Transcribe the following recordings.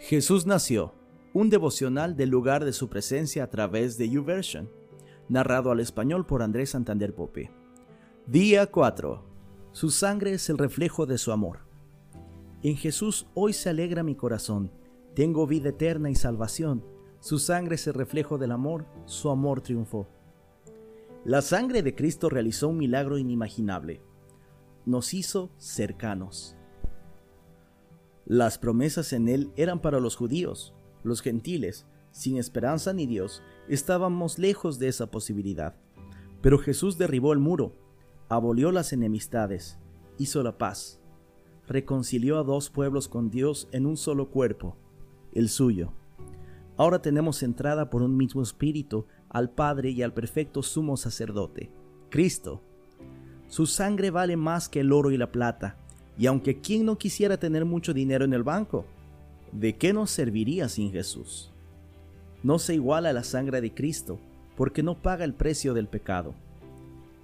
Jesús nació, un devocional del lugar de su presencia a través de YouVersion, narrado al español por Andrés Santander Pope. Día 4. Su sangre es el reflejo de su amor. En Jesús hoy se alegra mi corazón, tengo vida eterna y salvación, su sangre es el reflejo del amor, su amor triunfó. La sangre de Cristo realizó un milagro inimaginable, nos hizo cercanos. Las promesas en él eran para los judíos, los gentiles, sin esperanza ni Dios, estábamos lejos de esa posibilidad. Pero Jesús derribó el muro, abolió las enemistades, hizo la paz, reconcilió a dos pueblos con Dios en un solo cuerpo, el suyo. Ahora tenemos entrada por un mismo espíritu al Padre y al perfecto sumo sacerdote, Cristo. Su sangre vale más que el oro y la plata, y aunque quien no quisiera tener mucho dinero en el banco, ¿de qué nos serviría sin Jesús? No se iguala la sangre de Cristo, porque no paga el precio del pecado.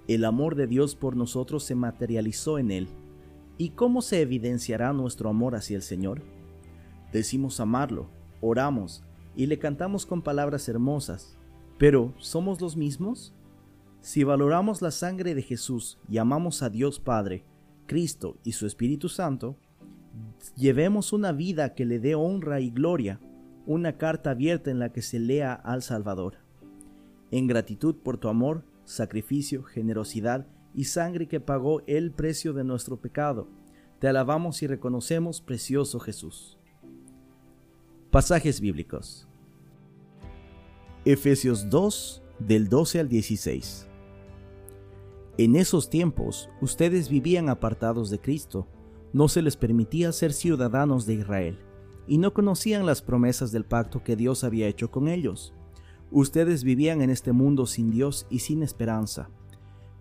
El amor de Dios por nosotros se materializó en Él. ¿Y cómo se evidenciará nuestro amor hacia el Señor? Decimos amarlo, oramos y le cantamos con palabras hermosas, pero ¿somos los mismos? Si valoramos la sangre de Jesús y amamos a Dios Padre, Cristo y su Espíritu Santo, llevemos una vida que le dé honra y gloria, una carta abierta en la que se lea al Salvador. En gratitud por tu amor, sacrificio, generosidad y sangre que pagó el precio de nuestro pecado, te alabamos y reconocemos, precioso Jesús. Pasajes bíblicos. Efesios 2, del 12 al 16. En esos tiempos ustedes vivían apartados de Cristo, no se les permitía ser ciudadanos de Israel, y no conocían las promesas del pacto que Dios había hecho con ellos. Ustedes vivían en este mundo sin Dios y sin esperanza,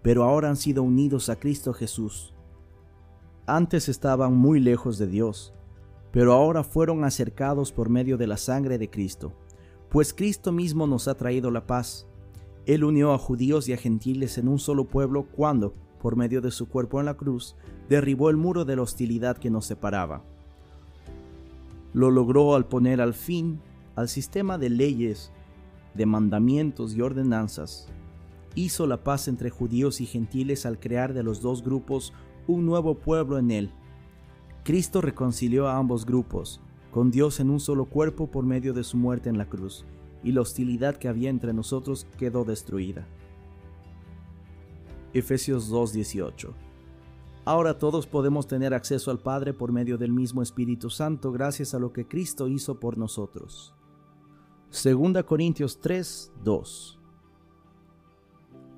pero ahora han sido unidos a Cristo Jesús. Antes estaban muy lejos de Dios, pero ahora fueron acercados por medio de la sangre de Cristo, pues Cristo mismo nos ha traído la paz él unió a judíos y a gentiles en un solo pueblo cuando, por medio de su cuerpo en la cruz, derribó el muro de la hostilidad que nos separaba. Lo logró al poner al fin al sistema de leyes, de mandamientos y ordenanzas. Hizo la paz entre judíos y gentiles al crear de los dos grupos un nuevo pueblo en él. Cristo reconcilió a ambos grupos, con Dios en un solo cuerpo por medio de su muerte en la cruz y la hostilidad que había entre nosotros quedó destruida. Efesios 2:18 Ahora todos podemos tener acceso al Padre por medio del mismo Espíritu Santo gracias a lo que Cristo hizo por nosotros. 2 Corintios 3:2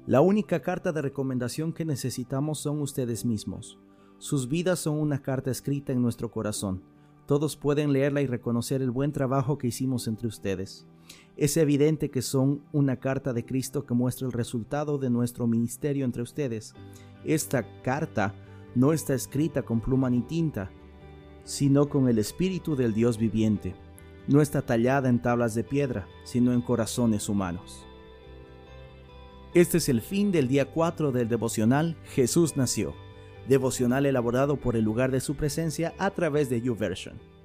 La única carta de recomendación que necesitamos son ustedes mismos. Sus vidas son una carta escrita en nuestro corazón. Todos pueden leerla y reconocer el buen trabajo que hicimos entre ustedes. Es evidente que son una carta de Cristo que muestra el resultado de nuestro ministerio entre ustedes. Esta carta no está escrita con pluma ni tinta, sino con el Espíritu del Dios viviente. No está tallada en tablas de piedra, sino en corazones humanos. Este es el fin del día 4 del devocional Jesús nació, devocional elaborado por el lugar de su presencia a través de YouVersion.